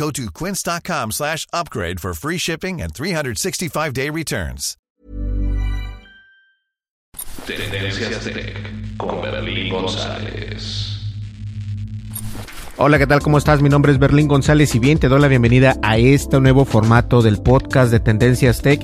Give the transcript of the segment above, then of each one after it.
Go to quince.com slash upgrade for free shipping and 365-day returns. Tendencias Tech con Berlín González. Hola, ¿qué tal? ¿Cómo estás? Mi nombre es Berlín González y bien te doy la bienvenida a este nuevo formato del podcast de Tendencias Tech.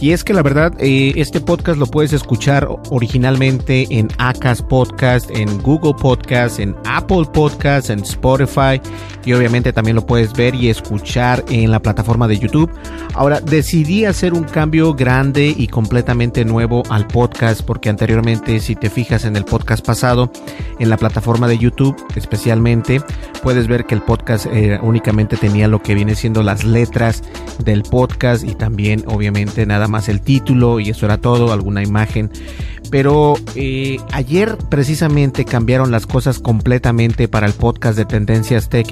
Y es que la verdad, eh, este podcast lo puedes escuchar originalmente en Acas Podcast, en Google Podcast, en Apple Podcast, en Spotify y obviamente también lo puedes ver y escuchar en la plataforma de YouTube. Ahora, decidí hacer un cambio grande y completamente nuevo al podcast porque anteriormente, si te fijas en el podcast pasado, en la plataforma de YouTube especialmente, puedes ver que el podcast eh, únicamente tenía lo que viene siendo las letras del podcast y también obviamente nada más el título y eso era todo, alguna imagen. Pero eh, ayer precisamente cambiaron las cosas completamente para el podcast de Tendencias Tech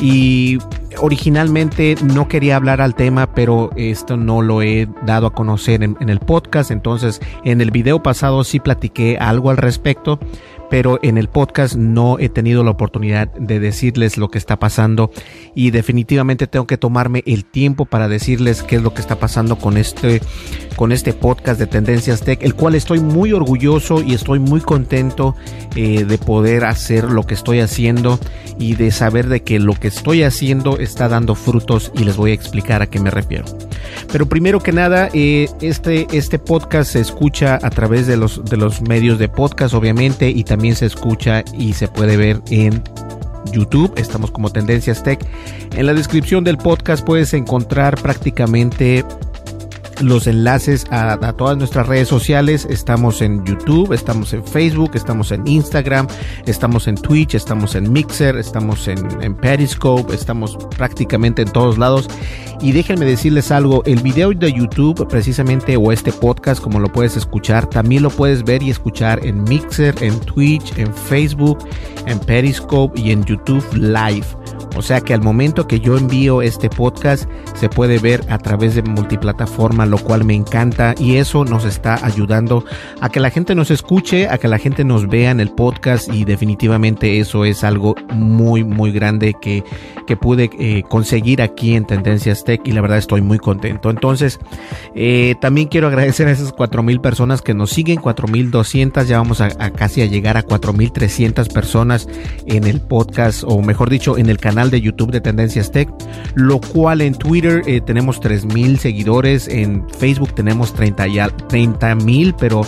y originalmente no quería hablar al tema, pero esto no lo he dado a conocer en, en el podcast. Entonces en el video pasado sí platiqué algo al respecto pero en el podcast no he tenido la oportunidad de decirles lo que está pasando y definitivamente tengo que tomarme el tiempo para decirles qué es lo que está pasando con este con este podcast de Tendencias Tech, el cual estoy muy orgulloso y estoy muy contento eh, de poder hacer lo que estoy haciendo y de saber de que lo que estoy haciendo está dando frutos y les voy a explicar a qué me refiero. Pero primero que nada, eh, este, este podcast se escucha a través de los, de los medios de podcast, obviamente, y también se escucha y se puede ver en YouTube, estamos como Tendencias Tech. En la descripción del podcast puedes encontrar prácticamente los enlaces a, todas nuestras redes sociales. Estamos en YouTube, estamos en Facebook, estamos en Instagram, estamos en Twitch, estamos en Mixer, estamos en, Periscope, estamos prácticamente en todos lados. Y déjenme decirles algo, el video de YouTube precisamente o este podcast como lo puedes escuchar, también lo puedes ver y escuchar en Mixer, en Twitch, en Facebook, en Periscope y en YouTube Live. O sea que al momento que yo envío este podcast se puede ver a través de multiplataforma, lo cual me encanta y eso nos está ayudando a que la gente nos escuche, a que la gente nos vea en el podcast y definitivamente eso es algo muy muy grande que, que pude eh, conseguir aquí en Tendencias Tech y la verdad estoy muy contento. Entonces eh, también quiero agradecer a esas 4.000 personas que nos siguen, 4.200, ya vamos a, a casi a llegar a 4.300 personas en el podcast o mejor dicho en el canal de YouTube de Tendencias Tech, lo cual en Twitter eh, tenemos 3000 seguidores, en Facebook tenemos 30 mil, pero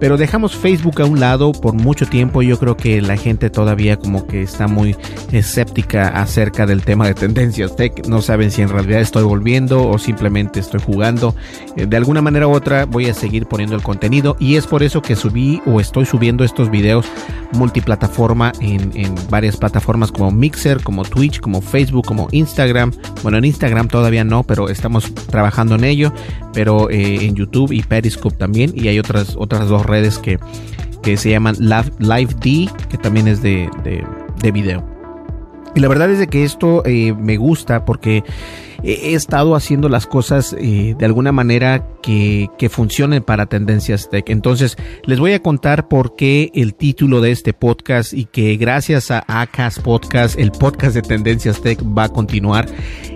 pero dejamos Facebook a un lado por mucho tiempo. Yo creo que la gente todavía como que está muy escéptica acerca del tema de tendencias tech. No saben si en realidad estoy volviendo o simplemente estoy jugando. Eh, de alguna manera u otra voy a seguir poniendo el contenido y es por eso que subí o estoy subiendo estos videos multiplataforma en, en varias plataformas como Mixer, como Twitch, como Facebook, como Instagram. Bueno, en Instagram todavía no, pero estamos trabajando en ello. Pero eh, en YouTube y Periscope también. Y hay otras, otras dos redes que, que se llaman Live, D, que también es de, de, video. Y la verdad es de que esto eh, me gusta porque he, estado haciendo las cosas eh, de alguna manera que, que, funcionen para Tendencias Tech. Entonces, les voy a contar por qué el título de este podcast y que gracias a ACAS Podcast, el podcast de Tendencias Tech va a continuar.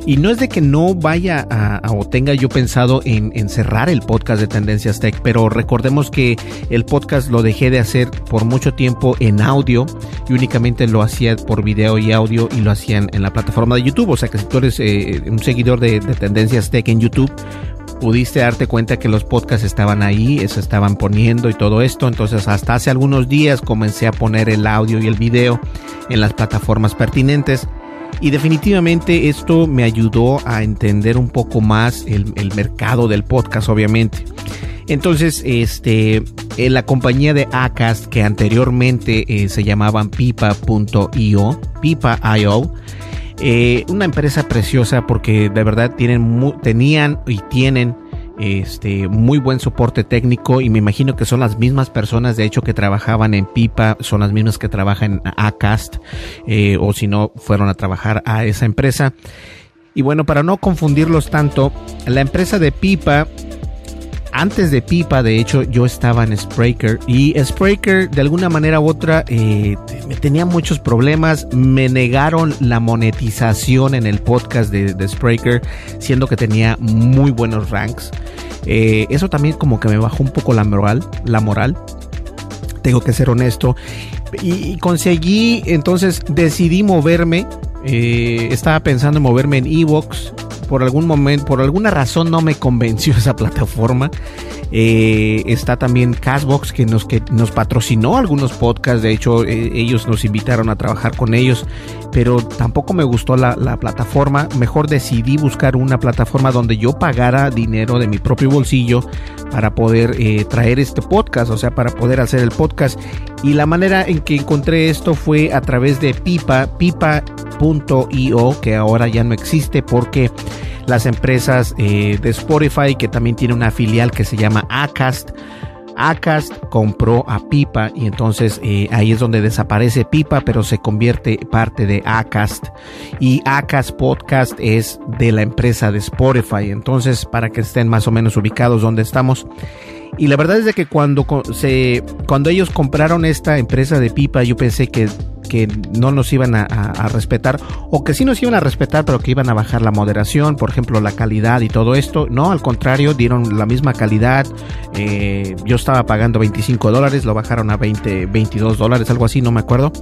Y no es de que no vaya a, o tenga yo pensado en, cerrar el podcast de Tendencias Tech, pero recordemos que el podcast lo dejé de hacer por mucho tiempo en audio y únicamente lo hacía por video y audio y lo hacían en la plataforma de YouTube. O sea que si tú eres eh, un de, Tendencias Tech en YouTube, pudiste darte cuenta que los podcasts estaban ahí, se estaban poniendo y todo esto. Entonces hasta hace algunos días comencé a poner el audio y el video en las plataformas pertinentes. Y definitivamente esto me ayudó a entender un poco más el, mercado del podcast, obviamente. Entonces, este, en la compañía de Acast, que anteriormente eh, se llamaban pipa.io, pipa.io, eh, una empresa preciosa porque de verdad tienen, tenían y tienen este muy buen soporte técnico y me imagino que son las mismas personas de hecho que trabajaban en Pipa son las mismas que trabajan en Acast eh, o si no fueron a trabajar a esa empresa. Y bueno para no confundirlos tanto la empresa de Pipa antes de Pipa, de hecho, yo estaba en Spreaker y Spreaker de alguna manera u otra eh, tenía muchos problemas. Me negaron la monetización en el podcast de, de Spreaker, siendo que tenía muy buenos ranks. Eh, eso también como que me bajó un poco la moral, la moral. Tengo que ser honesto. Y, conseguí, entonces decidí moverme. Eh, estaba pensando en moverme en Evox por algún momento, por alguna razón no me convenció esa plataforma. Eh, está también Castbox que nos, que nos patrocinó algunos podcasts, de hecho eh, ellos nos invitaron a trabajar con ellos, pero tampoco me gustó la, plataforma. Mejor decidí buscar una plataforma donde yo pagara dinero de mi propio bolsillo para poder eh, traer este podcast, o sea, para poder hacer el podcast. Y la manera en que encontré esto fue a través de Pipa, pipa.io, que ahora ya no existe porque las empresas eh, de Spotify, que también tiene una filial que se llama Acast. Acast compró a Pipa y entonces eh, ahí es donde desaparece Pipa, pero se convierte parte de Acast. Y Acast Podcast es de la empresa de Spotify. Entonces, para que estén más o menos ubicados donde estamos. Y la verdad es de que cuando, se, cuando ellos compraron esta empresa de Pipa, yo pensé que que no nos iban a, respetar o que sí nos iban a respetar pero que iban a bajar la moderación, por ejemplo la calidad y todo esto. No, al contrario, dieron la misma calidad. Eh, yo estaba pagando 25 dólares, lo bajaron a 20, 22 dólares, algo así, no me acuerdo.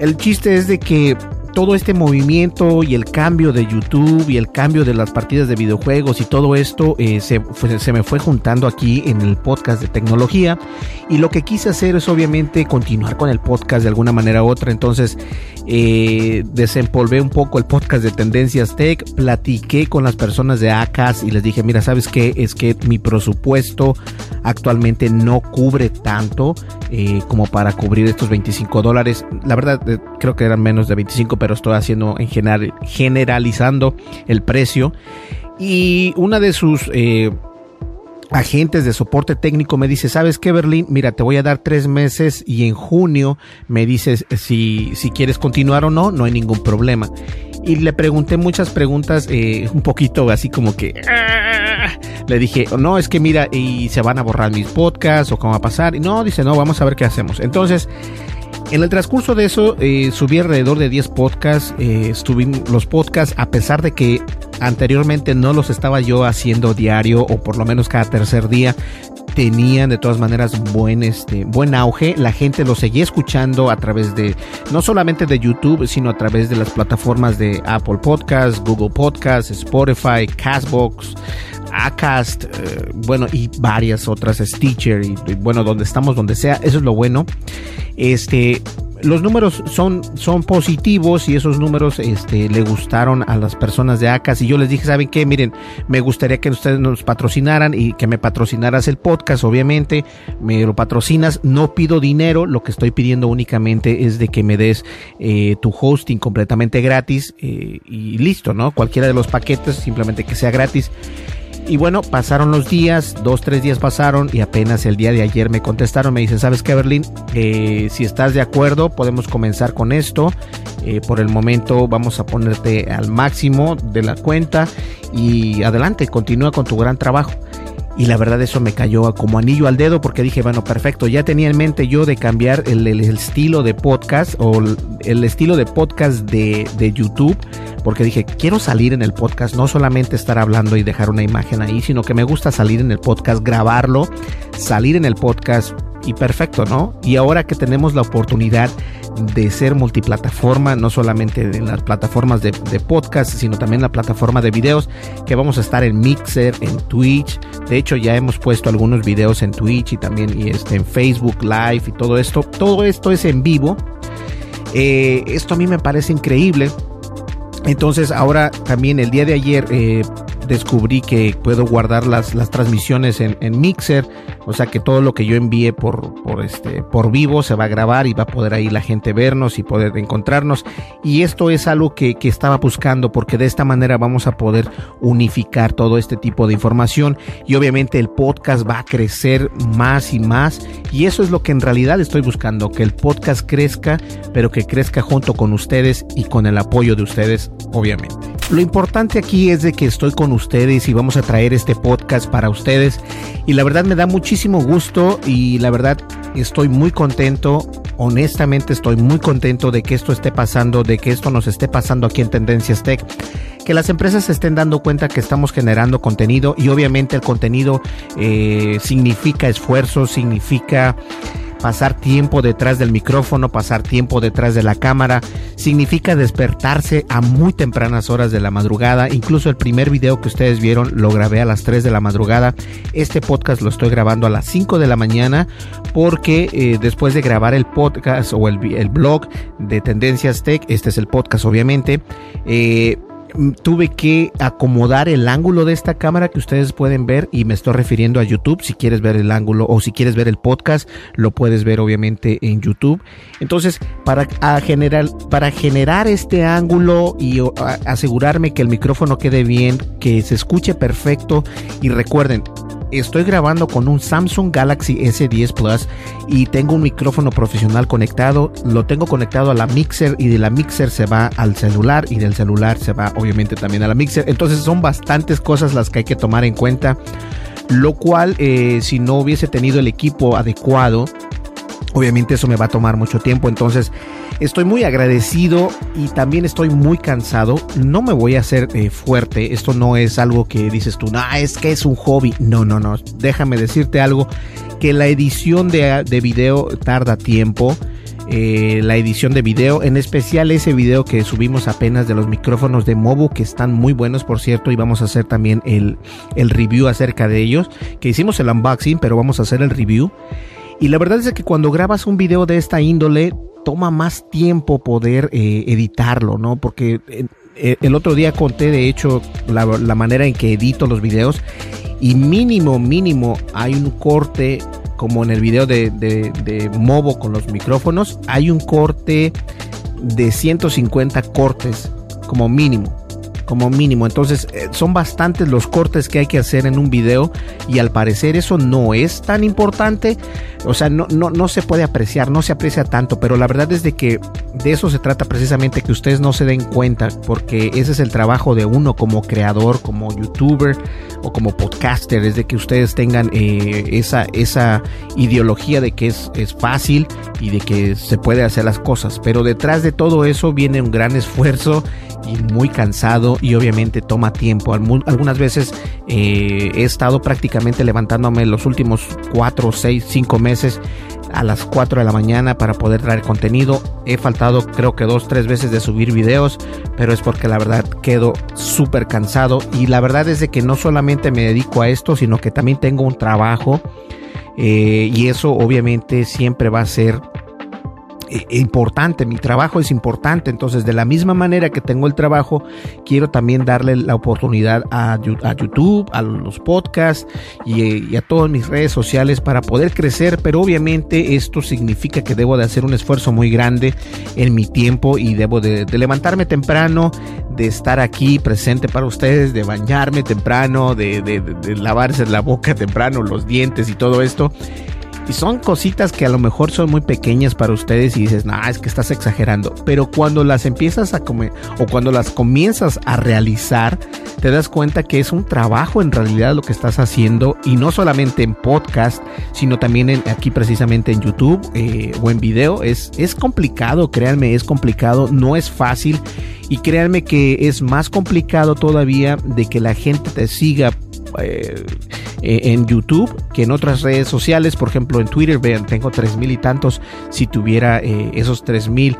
El chiste es de que todo este movimiento y el cambio de YouTube y el cambio de las partidas de videojuegos y todo esto eh, se, se, me fue juntando aquí en el podcast de tecnología. Y lo que quise hacer es obviamente continuar con el podcast de alguna manera u otra. Entonces eh, desempolvé un poco el podcast de Tendencias Tech platiqué con las personas de ACAS y les dije mira sabes qué es que mi presupuesto actualmente no cubre tanto eh, como para cubrir estos 25 dólares la verdad creo que eran menos de 25 pero estoy haciendo en general, generalizando el precio. Y una de sus eh, agentes de soporte técnico me dice, ¿sabes qué, Berlín? Mira, te voy a dar tres meses y en junio me dices si, si quieres continuar o no, no hay ningún problema. Y le pregunté muchas preguntas, eh, un poquito así como que... Ah". Le dije, no, es que mira, y se van a borrar mis podcasts o cómo va a pasar. Y no, dice, no, vamos a ver qué hacemos. Entonces, en el transcurso de eso, eh, subí alrededor de 10 podcasts. Eh, los podcasts, a pesar de que anteriormente no los estaba yo haciendo diario o por lo menos cada tercer día, tenían de todas maneras buen, este, buen auge. La gente los seguía escuchando a través de, no solamente de YouTube, sino a través de las plataformas de Apple Podcasts, Google Podcasts, Spotify, Castbox. Acast, eh, bueno, y varias otras, Stitcher, y, bueno, donde estamos, donde sea, eso es lo bueno. Este, los números son, son positivos y esos números este, le gustaron a las personas de ACAS y yo les dije, ¿saben qué? Miren, me gustaría que ustedes nos patrocinaran y que me patrocinaras el podcast, obviamente, me lo patrocinas, no pido dinero, lo que estoy pidiendo únicamente es de que me des eh, tu hosting completamente gratis eh, y listo, ¿no? Cualquiera de los paquetes, simplemente que sea gratis. Y bueno, pasaron los días, dos, tres días pasaron y apenas el día de ayer me contestaron, me dicen, ¿sabes qué, Berlín? Eh, si estás de acuerdo, podemos comenzar con esto. Eh, por el momento vamos a ponerte al máximo de la cuenta y adelante, continúa con tu gran trabajo. Y la verdad eso me cayó como anillo al dedo porque dije, bueno, perfecto, ya tenía en mente yo de cambiar el, estilo de podcast o el, estilo de podcast de, de, YouTube, porque dije, quiero salir en el podcast, no solamente estar hablando y dejar una imagen ahí, sino que me gusta salir en el podcast, grabarlo, salir en el podcast y perfecto, ¿no? Y ahora que tenemos la oportunidad de ser multiplataforma, no solamente en las plataformas de, podcast, sino también la plataforma de videos, que vamos a estar en Mixer, en Twitch. De hecho, ya hemos puesto algunos videos en Twitch y también y este, en Facebook Live y todo esto. Todo esto es en vivo. Eh, esto a mí me parece increíble. Entonces ahora también el día de ayer eh, descubrí que puedo guardar las, las transmisiones en, Mixer, o sea que todo lo que yo envíe por, por, este, por vivo se va a grabar y va a poder ahí la gente vernos y poder encontrarnos. Y esto es algo que, que estaba buscando porque de esta manera vamos a poder unificar todo este tipo de información y obviamente el podcast va a crecer más y más y eso es lo que en realidad estoy buscando, que el podcast crezca, pero que crezca junto con ustedes y con el apoyo de ustedes, obviamente. Lo importante aquí es de que estoy con ustedes y vamos a traer este podcast para ustedes. Y la verdad me da muchísimo gusto y la verdad estoy muy contento. Honestamente estoy muy contento de que esto esté pasando, de que esto nos esté pasando aquí en Tendencias Tech. Que las empresas se estén dando cuenta que estamos generando contenido y obviamente el contenido eh, significa esfuerzo, significa pasar tiempo detrás del micrófono, pasar tiempo detrás de la cámara, significa despertarse a muy tempranas horas de la madrugada. Incluso el primer video que ustedes vieron lo grabé a las 3 de la madrugada. Este podcast lo estoy grabando a las 5 de la mañana porque eh, después de grabar el podcast o el, el, blog de Tendencias Tech, este es el podcast obviamente, eh, tuve que acomodar el ángulo de esta cámara que ustedes pueden ver y me estoy refiriendo a YouTube. Si quieres ver el ángulo o si quieres ver el podcast, lo puedes ver obviamente en YouTube. Entonces, para, generar, para generar este ángulo y asegurarme que el micrófono quede bien, que se escuche perfecto y recuerden, estoy grabando con un Samsung Galaxy S10 Plus y tengo un micrófono profesional conectado. Lo tengo conectado a la mixer y de la mixer se va al celular y del celular se va obviamente también a la mixer. Entonces son bastantes cosas las que hay que tomar en cuenta. Lo cual eh, si no hubiese tenido el equipo adecuado, obviamente eso me va a tomar mucho tiempo. Entonces Estoy muy agradecido y también estoy muy cansado. No me voy a hacer eh, fuerte. Esto no es algo que dices tú, no, es que es un hobby. No, no, no. Déjame decirte algo. Que la edición de, de video tarda tiempo. Eh, la edición de video, en especial ese video que subimos apenas de los micrófonos de Mobu, que están muy buenos por cierto, y vamos a hacer también el, el review acerca de ellos, que hicimos el unboxing, pero vamos a hacer el review. Y la verdad es que cuando grabas un video de esta índole, toma más tiempo poder eh, editarlo, ¿no? Porque eh, el otro día conté, de hecho, la, manera en que edito los videos y mínimo, mínimo hay un corte, como en el video de, de, de Movo con los micrófonos, hay un corte de 150 cortes como mínimo como mínimo. Entonces eh, son bastantes los cortes que hay que hacer en un video y al parecer eso no es tan importante. O sea, no, no, no se puede apreciar, no se aprecia tanto, pero la verdad es de que de eso se trata precisamente, que ustedes no se den cuenta, porque ese es el trabajo de uno como creador, como youtuber o como podcaster, es de que ustedes tengan eh, esa, esa ideología de que es, es fácil y de que se puede hacer las cosas, pero detrás de todo eso viene un gran esfuerzo y muy cansado y obviamente toma tiempo. Algunas veces eh, he estado prácticamente levantándome los últimos 4, 6, 5 meses a las 4 de la mañana para poder traer contenido. He faltado creo que dos, tres veces de subir videos, pero es porque la verdad quedo súper cansado y la verdad es de que no solamente me dedico a esto, sino que también tengo un trabajo eh, y eso obviamente siempre va a ser importante, mi trabajo es importante, entonces de la misma manera que tengo el trabajo, quiero también darle la oportunidad a, YouTube, a los podcasts y, a todas mis redes sociales para poder crecer, pero obviamente esto significa que debo de hacer un esfuerzo muy grande en mi tiempo y debo de, levantarme temprano, de estar aquí presente para ustedes, de bañarme temprano, de, de lavarse la boca temprano, los dientes y todo esto. Y son cositas que a lo mejor son muy pequeñas para ustedes y dices, no, es que estás exagerando. Pero cuando las empiezas a comer o cuando las comienzas a realizar, te das cuenta que es un trabajo en realidad lo que estás haciendo y no solamente en podcast, sino también en, aquí precisamente en YouTube eh, o en video. Es, es complicado, créanme, es complicado, no es fácil. Y créanme que es más complicado todavía de que la gente te siga eh, eh, en YouTube que en otras redes sociales. Por ejemplo, en Twitter, vean, tengo tres mil y tantos. Si tuviera eh, esos tres mil,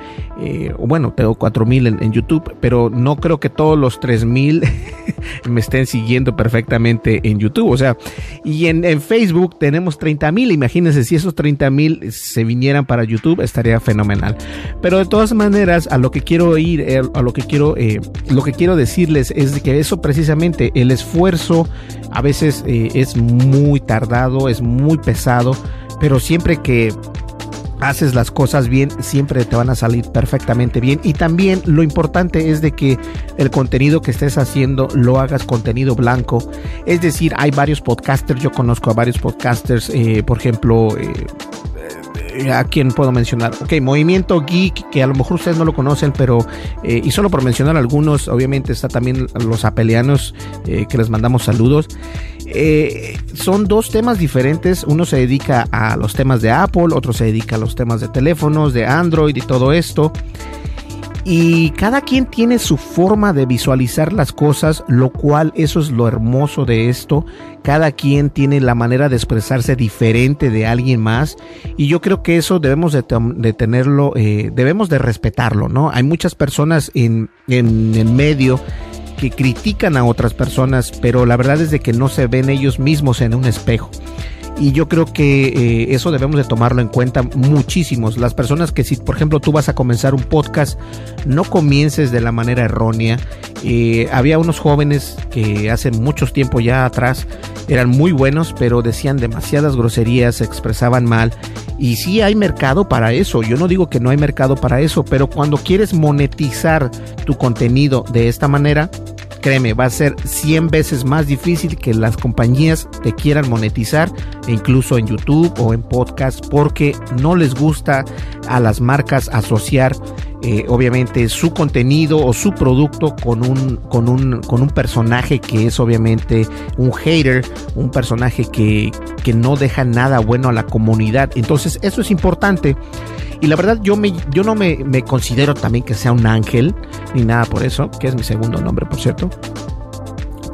bueno, tengo cuatro mil en, YouTube, pero no creo que todos los tres mil me estén siguiendo perfectamente en YouTube. O sea, y en, Facebook tenemos 30 mil. Imagínense si esos 30 mil se vinieran para YouTube, estaría fenomenal. Pero de todas maneras, a lo que quiero ir, a lo que quiero, lo que quiero decirles es que eso precisamente, el esfuerzo a veces eh, es muy tardado, es muy pesado, pero siempre que haces las cosas bien, siempre te van a salir perfectamente bien. Y también lo importante es de que el contenido que estés haciendo lo hagas contenido blanco. Es decir, hay varios podcasters, yo conozco a varios podcasters, eh, por ejemplo, eh, eh, a quién puedo mencionar. Ok, Movimiento Geek, que a lo mejor ustedes no lo conocen, pero, eh, y solo por mencionar algunos, obviamente está también los apelianos, eh, que les mandamos saludos. son dos temas diferentes. Uno se dedica a los temas de Apple, otro se dedica a los temas de teléfonos, de Android y todo esto. Y cada quien tiene su forma de visualizar las cosas, lo cual eso es lo hermoso de esto. Cada quien tiene la manera de expresarse diferente de alguien más. Y yo creo que eso debemos de, tenerlo, eh, debemos de respetarlo, ¿no? Hay muchas personas en, en el medio que critican a otras personas, pero la verdad es de que no se ven ellos mismos en un espejo y yo creo que eh, eso debemos de tomarlo en cuenta muchísimos. Las personas que si por ejemplo tú vas a comenzar un podcast, no comiences de la manera errónea. Eh, había unos jóvenes que hace mucho tiempo ya atrás eran muy buenos, pero decían demasiadas groserías, se expresaban mal. Y sí hay mercado para eso, yo no digo que no hay mercado para eso, pero cuando quieres monetizar tu contenido de esta manera, créeme, va a ser 100 veces más difícil que las compañías te quieran monetizar, incluso en YouTube o en podcast, porque no les gusta a las marcas asociar eh, obviamente su contenido o su producto con un, con, un, con un personaje que es obviamente un hater, un personaje que, que no deja nada bueno a la comunidad. Entonces eso es importante. Y la verdad, yo, me, yo no me, me considero también que sea un ángel, ni nada por eso, que es mi segundo nombre, por cierto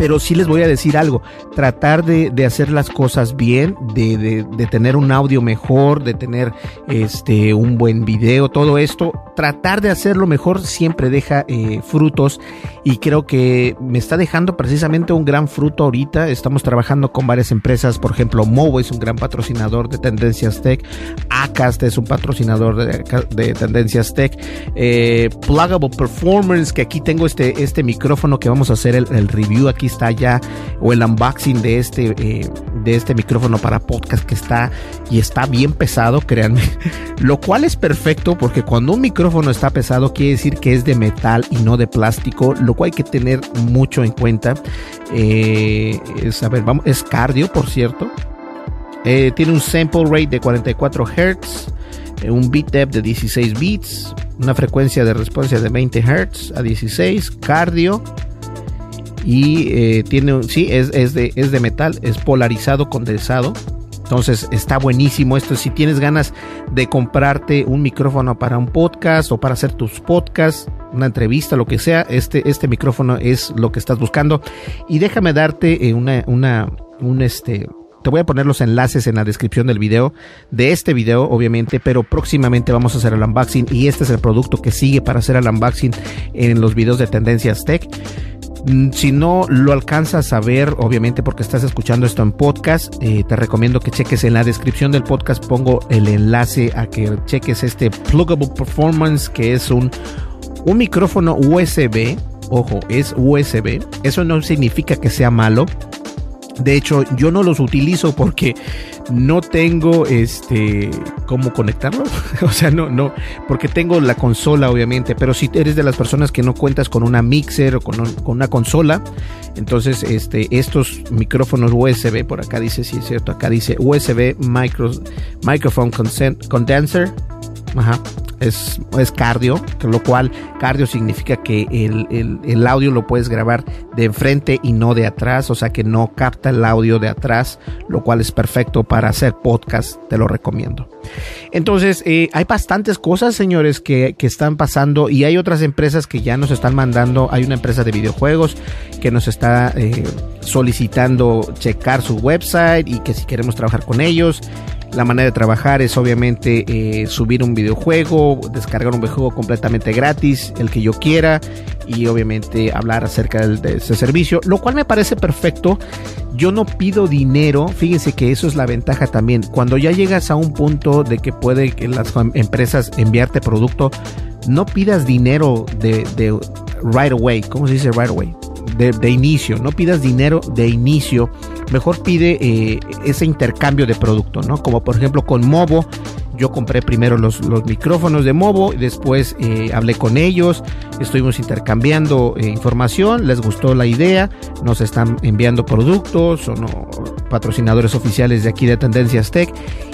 pero sí les voy a decir algo, tratar de, de hacer las cosas bien, de, de, de, tener un audio mejor, de tener este un buen video, todo esto, tratar de hacerlo mejor siempre deja eh, frutos. Y creo que me está dejando precisamente un gran fruto ahorita. Estamos trabajando con varias empresas, por ejemplo, Movo es un gran patrocinador de Tendencias Tech, Acast es un patrocinador de, Tendencias Tech, eh, Plugable Performance, que aquí tengo este, este micrófono que vamos a hacer el, el review aquí está ya, o el unboxing de este, eh, de este micrófono para podcast que está y está bien pesado, créanme. Lo cual es perfecto porque cuando un micrófono está pesado quiere decir que es de metal y no de plástico, lo cual hay que tener mucho en cuenta. Eh, es, a ver, vamos, es cardio, por cierto. Eh, tiene un sample rate de 44 Hz, un beat depth de 16 bits, una frecuencia de respuesta de 20 Hz a 16, cardio, y eh, tiene, sí, es, es, de, es de metal, es polarizado, condensado. Entonces está buenísimo esto. Si tienes ganas de comprarte un micrófono para un podcast o para hacer tus podcasts, una entrevista, lo que sea, este, este micrófono es lo que estás buscando. Y déjame darte eh, una, una, un este, te voy a poner los enlaces en la descripción del video, de este video obviamente, pero próximamente vamos a hacer el unboxing y este es el producto que sigue para hacer el unboxing en los videos de Tendencias Tech si no lo alcanzas a ver, obviamente porque estás escuchando esto en podcast, eh, te recomiendo que cheques en la descripción del podcast, pongo el enlace a que cheques este Pluggable Performance, que es un, un micrófono USB. Ojo, es USB. Eso no significa que sea malo. De hecho, yo no los utilizo porque no tengo este cómo conectarlo. o sea, no, no, porque tengo la consola, obviamente. Pero si eres de las personas que no cuentas con una mixer o con, una consola, entonces este, estos micrófonos USB, por acá dice, sí es cierto, acá dice USB micro, Microphone Condenser. Ajá es, es cardio, lo cual cardio significa que el, audio lo puedes grabar de enfrente y no de atrás, o sea que no capta el audio de atrás, lo cual es perfecto para hacer podcast, te lo recomiendo. Entonces, eh, hay bastantes cosas, señores, que, están pasando y hay otras empresas que ya nos están mandando, hay una empresa de videojuegos que nos está eh, solicitando checar su website y que si queremos trabajar con ellos. La manera de trabajar es obviamente eh, subir un videojuego, descargar un videojuego completamente gratis, el que yo quiera, y obviamente hablar acerca de, ese servicio, lo cual me parece perfecto. Yo no pido dinero, fíjense que eso es la ventaja también. Cuando ya llegas a un punto de que puede que las empresas enviarte producto, no pidas dinero de, de right away. ¿Cómo se dice right away? de, inicio, no pidas dinero de inicio, mejor pide eh, ese intercambio de producto, ¿no? Como por ejemplo con Movo, yo compré primero los, micrófonos de Movo, después eh, hablé con ellos, estuvimos intercambiando eh, información, les gustó la idea, nos están enviando productos, son patrocinadores oficiales de aquí de Tendencias Tech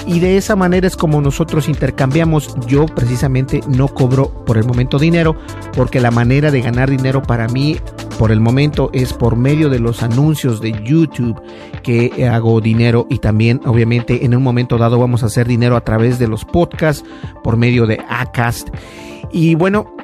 y de esa manera es como nosotros intercambiamos. Yo precisamente no cobro por el momento dinero porque la manera de ganar dinero para mí por el momento es por medio de los anuncios de YouTube que hago dinero y también obviamente en un momento dado vamos a hacer dinero a través de los podcasts por medio de Acast. Y bueno,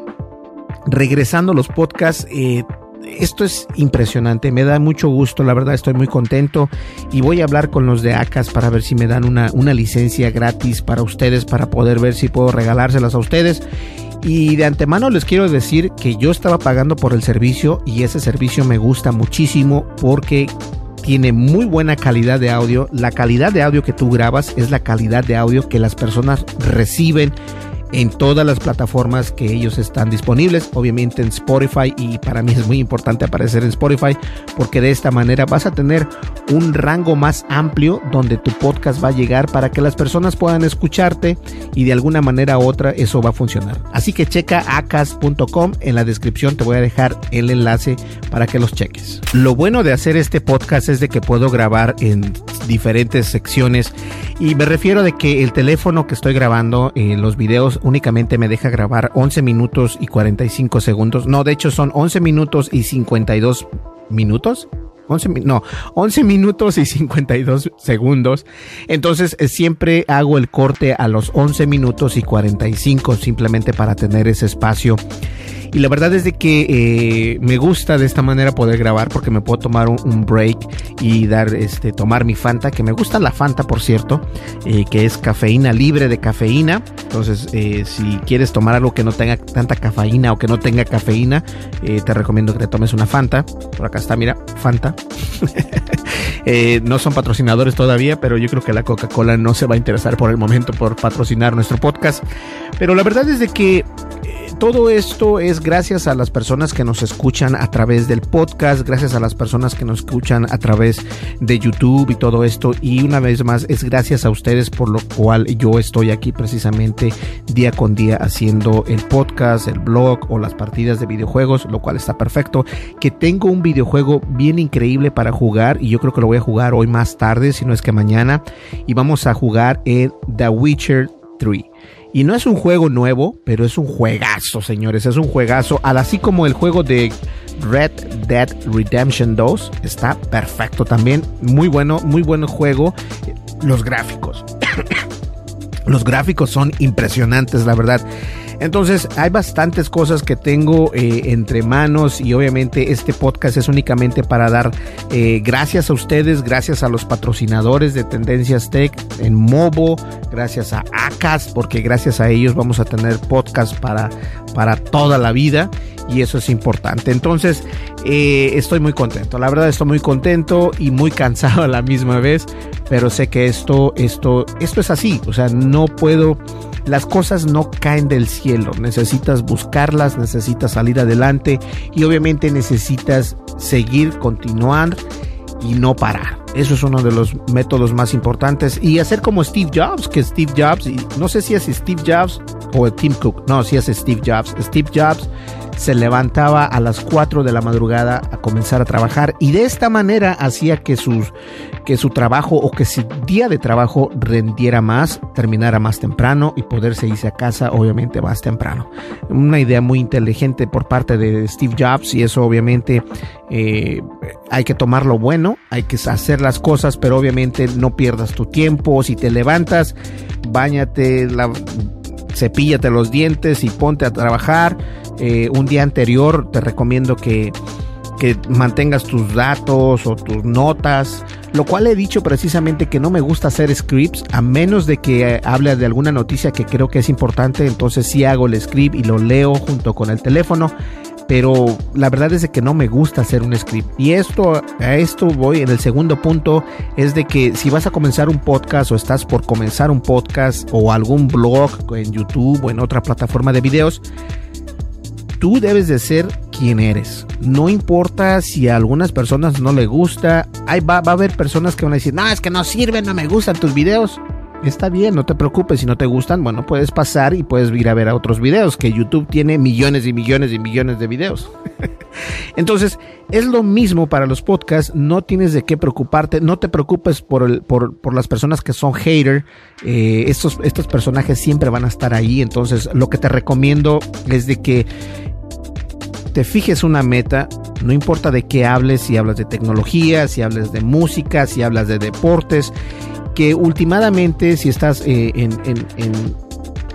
regresando a los podcasts, eh, esto es impresionante, me da mucho gusto, la verdad estoy muy contento y voy a hablar con los de ACAS para ver si me dan una, una licencia gratis para ustedes, para poder ver si puedo regalárselas a ustedes y de antemano les quiero decir que yo estaba pagando por el servicio y ese servicio me gusta muchísimo porque tiene muy buena calidad de audio. La calidad de audio que tú grabas es la calidad de audio que las personas reciben en todas las plataformas que ellos están disponibles, obviamente en Spotify y para mí es muy importante aparecer en Spotify porque de esta manera vas a tener un rango más amplio donde tu podcast va a llegar para que las personas puedan escucharte y de alguna manera u otra eso va a funcionar. Así que checa acas.com, en la descripción te voy a dejar el enlace para que los cheques. Lo bueno de hacer este podcast es de que puedo grabar en diferentes secciones y me refiero de que el teléfono que estoy grabando en los videos únicamente me deja grabar 11 minutos y 45 segundos. No, de hecho son 11 minutos y 52 minutos. 11, no, 11 minutos y 52 segundos. Entonces eh, siempre hago el corte a los 11 minutos y 45 simplemente para tener ese espacio y la verdad es de que eh, me gusta de esta manera poder grabar porque me puedo tomar un, break y dar, este, tomar mi Fanta, que me gusta la Fanta, por cierto, eh, que es cafeína libre de cafeína. Entonces, eh, si quieres tomar algo que no tenga tanta cafeína o que no tenga cafeína, te recomiendo que te tomes una Fanta. Por acá está, mira, Fanta. no son patrocinadores todavía, pero yo creo que la Coca-Cola no se va a interesar por el momento por patrocinar nuestro podcast. Pero la verdad es de que todo esto es gracias a las personas que nos escuchan a través del podcast, gracias a las personas que nos escuchan a través de YouTube y todo esto. Y una vez más, es gracias a ustedes por lo cual yo estoy aquí precisamente día con día haciendo el podcast, el blog o las partidas de videojuegos, lo cual está perfecto. Que tengo un videojuego bien increíble para jugar y yo creo que lo voy a jugar hoy más tarde, si no es que mañana. Y vamos a jugar en The Witcher 3. Y no es un juego nuevo, pero es un juegazo, señores. Es un juegazo. Así como el juego de Red Dead Redemption 2 está perfecto también. Muy bueno, muy buen juego. Los gráficos. Los gráficos son impresionantes, la verdad. Entonces hay bastantes cosas que tengo eh, entre manos y obviamente este podcast es únicamente para dar eh, gracias a ustedes, gracias a los patrocinadores de Tendencias Tech en Mobo, gracias a ACAS, porque gracias a ellos vamos a tener podcast para, para toda la vida y eso es importante. Entonces, eh, estoy muy contento. La verdad estoy muy contento y muy cansado a la misma vez, pero sé que esto, esto, esto es así. O sea, no puedo. Las cosas no caen del cielo. Necesitas buscarlas, necesitas salir adelante y obviamente necesitas seguir, continuar y no parar. Eso es uno de los métodos más importantes. Y hacer como Steve Jobs, que Steve Jobs, y no sé si es Steve Jobs o Tim Cook, no, si es Steve Jobs. Steve Jobs se levantaba a las 4 de la madrugada a comenzar a trabajar y de esta manera hacía que, sus, que su trabajo o que su día de trabajo rendiera más, terminara más temprano y poderse irse a casa obviamente más temprano. Una idea muy inteligente por parte de Steve Jobs y eso obviamente eh, hay que tomar lo bueno, hay que hacer las cosas, pero obviamente no pierdas tu tiempo. Si te levantas, bañate, la, cepíllate los dientes y ponte a trabajar eh, un día anterior te recomiendo que, que mantengas tus datos o tus notas, lo cual he dicho precisamente que no me gusta hacer scripts a menos de que hable de alguna noticia que creo que es importante, entonces sí hago el script y lo leo junto con el teléfono, pero la verdad es que no me gusta hacer un script. Y esto a esto voy en el segundo punto es de que si vas a comenzar un podcast o estás por comenzar un podcast o algún blog en YouTube o en otra plataforma de videos, tú debes de ser quien eres. No importa si a algunas personas no le gusta. Hay, va, va, a haber personas que van a decir, no, es que no sirven, no me gustan tus videos. Está bien, no te preocupes. Si no te gustan, bueno, puedes pasar y puedes ir a ver a otros videos, que YouTube tiene millones y millones y millones de videos. Entonces, es lo mismo para los podcasts. No tienes de qué preocuparte. No te preocupes por, el, por, por las personas que son hater. Eh, estos, estos personajes siempre van a estar ahí. Entonces, lo que te recomiendo es de que te fijes una meta, no importa de qué hables, si hablas de tecnología, si hablas de música, si hablas de deportes, que últimamente si estás eh, en, en, en,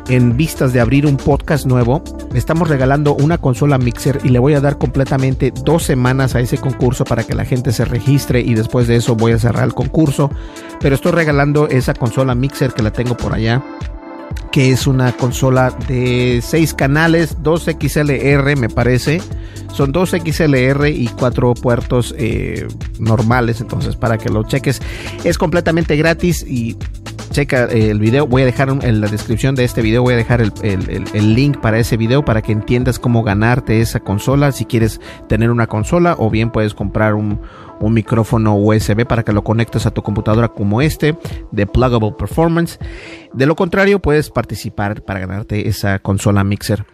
en, vistas de abrir un podcast nuevo, estamos regalando una consola mixer y le voy a dar completamente dos semanas a ese concurso para que la gente se registre y después de eso voy a cerrar el concurso, pero estoy regalando esa consola mixer que la tengo por allá que es una consola de 6 canales, 2 XLR me parece. Son 2 XLR y 4 puertos eh, normales, entonces para que lo cheques. Es completamente gratis y checa eh, el video. Voy a dejar en la descripción de este video, voy a dejar el, el, el, link para ese video para que entiendas cómo ganarte esa consola. Si quieres tener una consola o bien puedes comprar un, un micrófono USB para que lo conectes a tu computadora como este de Pluggable Performance. De lo contrario, puedes participar para ganarte esa consola mixer.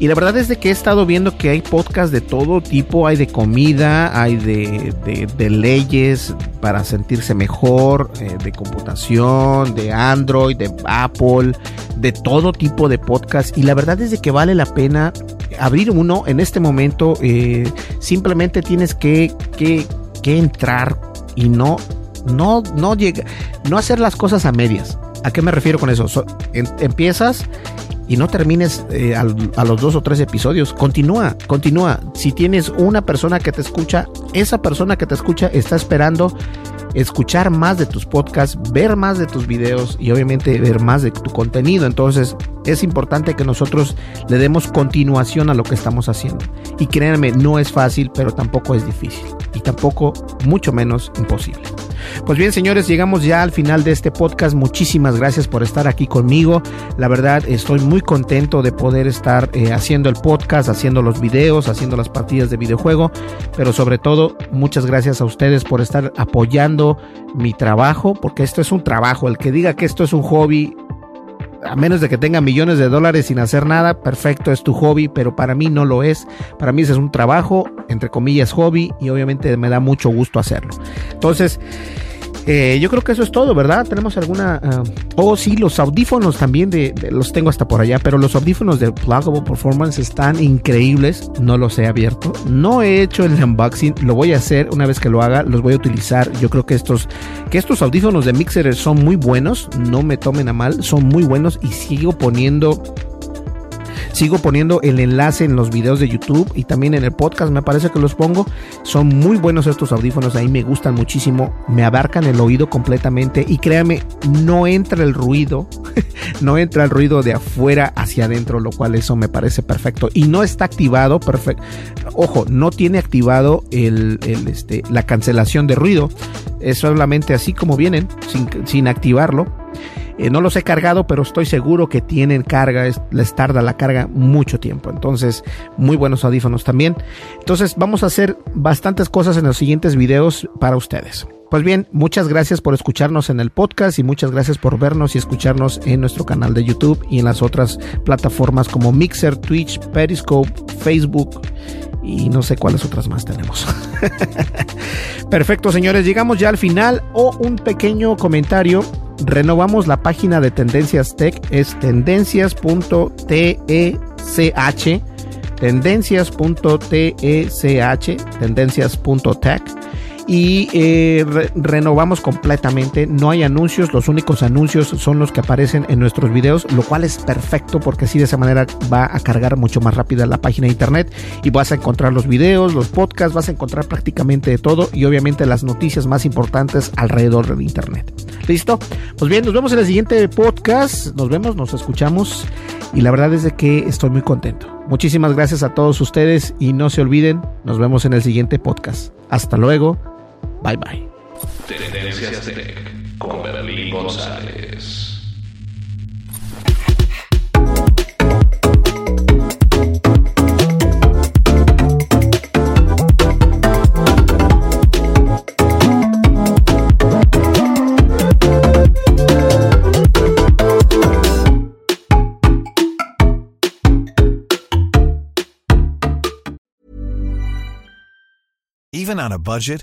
Y la verdad es de que he estado viendo que hay podcasts de todo tipo, hay de comida, hay de, de, leyes para sentirse mejor, eh, de computación, de Android, de Apple, de todo tipo de podcast. Y la verdad es de que vale la pena abrir uno en este momento. Eh, simplemente tienes que, que que entrar y no, no, no llega, no hacer las cosas a medias. ¿A qué me refiero con eso? empiezas y no termines eh, a los dos o tres episodios. Continúa, continúa. Si tienes una persona que te escucha, esa persona que te escucha está esperando escuchar más de tus podcasts, ver más de tus videos y obviamente ver más de tu contenido. Entonces es importante que nosotros le demos continuación a lo que estamos haciendo. Y créanme, no es fácil, pero tampoco es difícil. Y tampoco, mucho menos, imposible. Pues bien, señores, llegamos ya al final de este podcast. Muchísimas gracias por estar aquí conmigo. La verdad, estoy muy contento de poder estar eh, haciendo el podcast, haciendo los videos, haciendo las partidas de videojuego. Pero sobre todo, muchas gracias a ustedes por estar apoyando mi trabajo, porque esto es un trabajo. El que diga que esto es un hobby, a menos de que tenga millones de dólares sin hacer nada, perfecto, es tu hobby, pero para mí no lo es. Para mí ese es un trabajo, entre comillas, hobby, y obviamente me da mucho gusto hacerlo. Entonces, eh, yo creo que eso es todo, ¿verdad? Tenemos alguna... Uh, oh, sí, los audífonos también de, los tengo hasta por allá, pero los audífonos de Pluggable Performance están increíbles. No los he abierto. No he hecho el unboxing. Lo voy a hacer una vez que lo haga. Los voy a utilizar. Yo creo que estos, que estos audífonos de Mixer son muy buenos. No me tomen a mal. Son muy buenos y sigo poniendo Sigo poniendo el enlace en los videos de YouTube y también en el podcast, me parece que los pongo. Son muy buenos estos audífonos, ahí me gustan muchísimo, me abarcan el oído completamente y créame, no entra el ruido, no entra el ruido de afuera hacia adentro, lo cual eso me parece perfecto. Y no está activado, perfecto. Ojo, no tiene activado el, este, la cancelación de ruido, es solamente así como vienen, sin activarlo. Eh, no los he cargado, pero estoy seguro que tienen carga, es, les tarda la carga mucho tiempo. Entonces, muy buenos audífonos también. Entonces, vamos a hacer bastantes cosas en los siguientes videos para ustedes. Pues bien, muchas gracias por escucharnos en el podcast y muchas gracias por vernos y escucharnos en nuestro canal de YouTube y en las otras plataformas como Mixer, Twitch, Periscope, Facebook y no sé cuáles otras más tenemos. Perfecto, señores, llegamos ya al final o un pequeño comentario. Renovamos la página de Tendencias Tech, es tendencias.tech, tendencias.tech, tendencias.tech y eh, re renovamos completamente. No hay anuncios, los únicos anuncios son los que aparecen en nuestros videos, lo cual es perfecto porque así de esa manera va a cargar mucho más rápida la página de internet y vas a encontrar los videos, los podcasts, vas a encontrar prácticamente de todo y obviamente las noticias más importantes alrededor del internet. ¿Listo? Pues bien, nos vemos en el siguiente podcast. Nos vemos, nos escuchamos y la verdad es de que estoy muy contento. Muchísimas gracias a todos ustedes y no se olviden, nos vemos en el siguiente podcast. Hasta luego. Bye bye. Tendencias Tech con Berlín González. Even on a budget,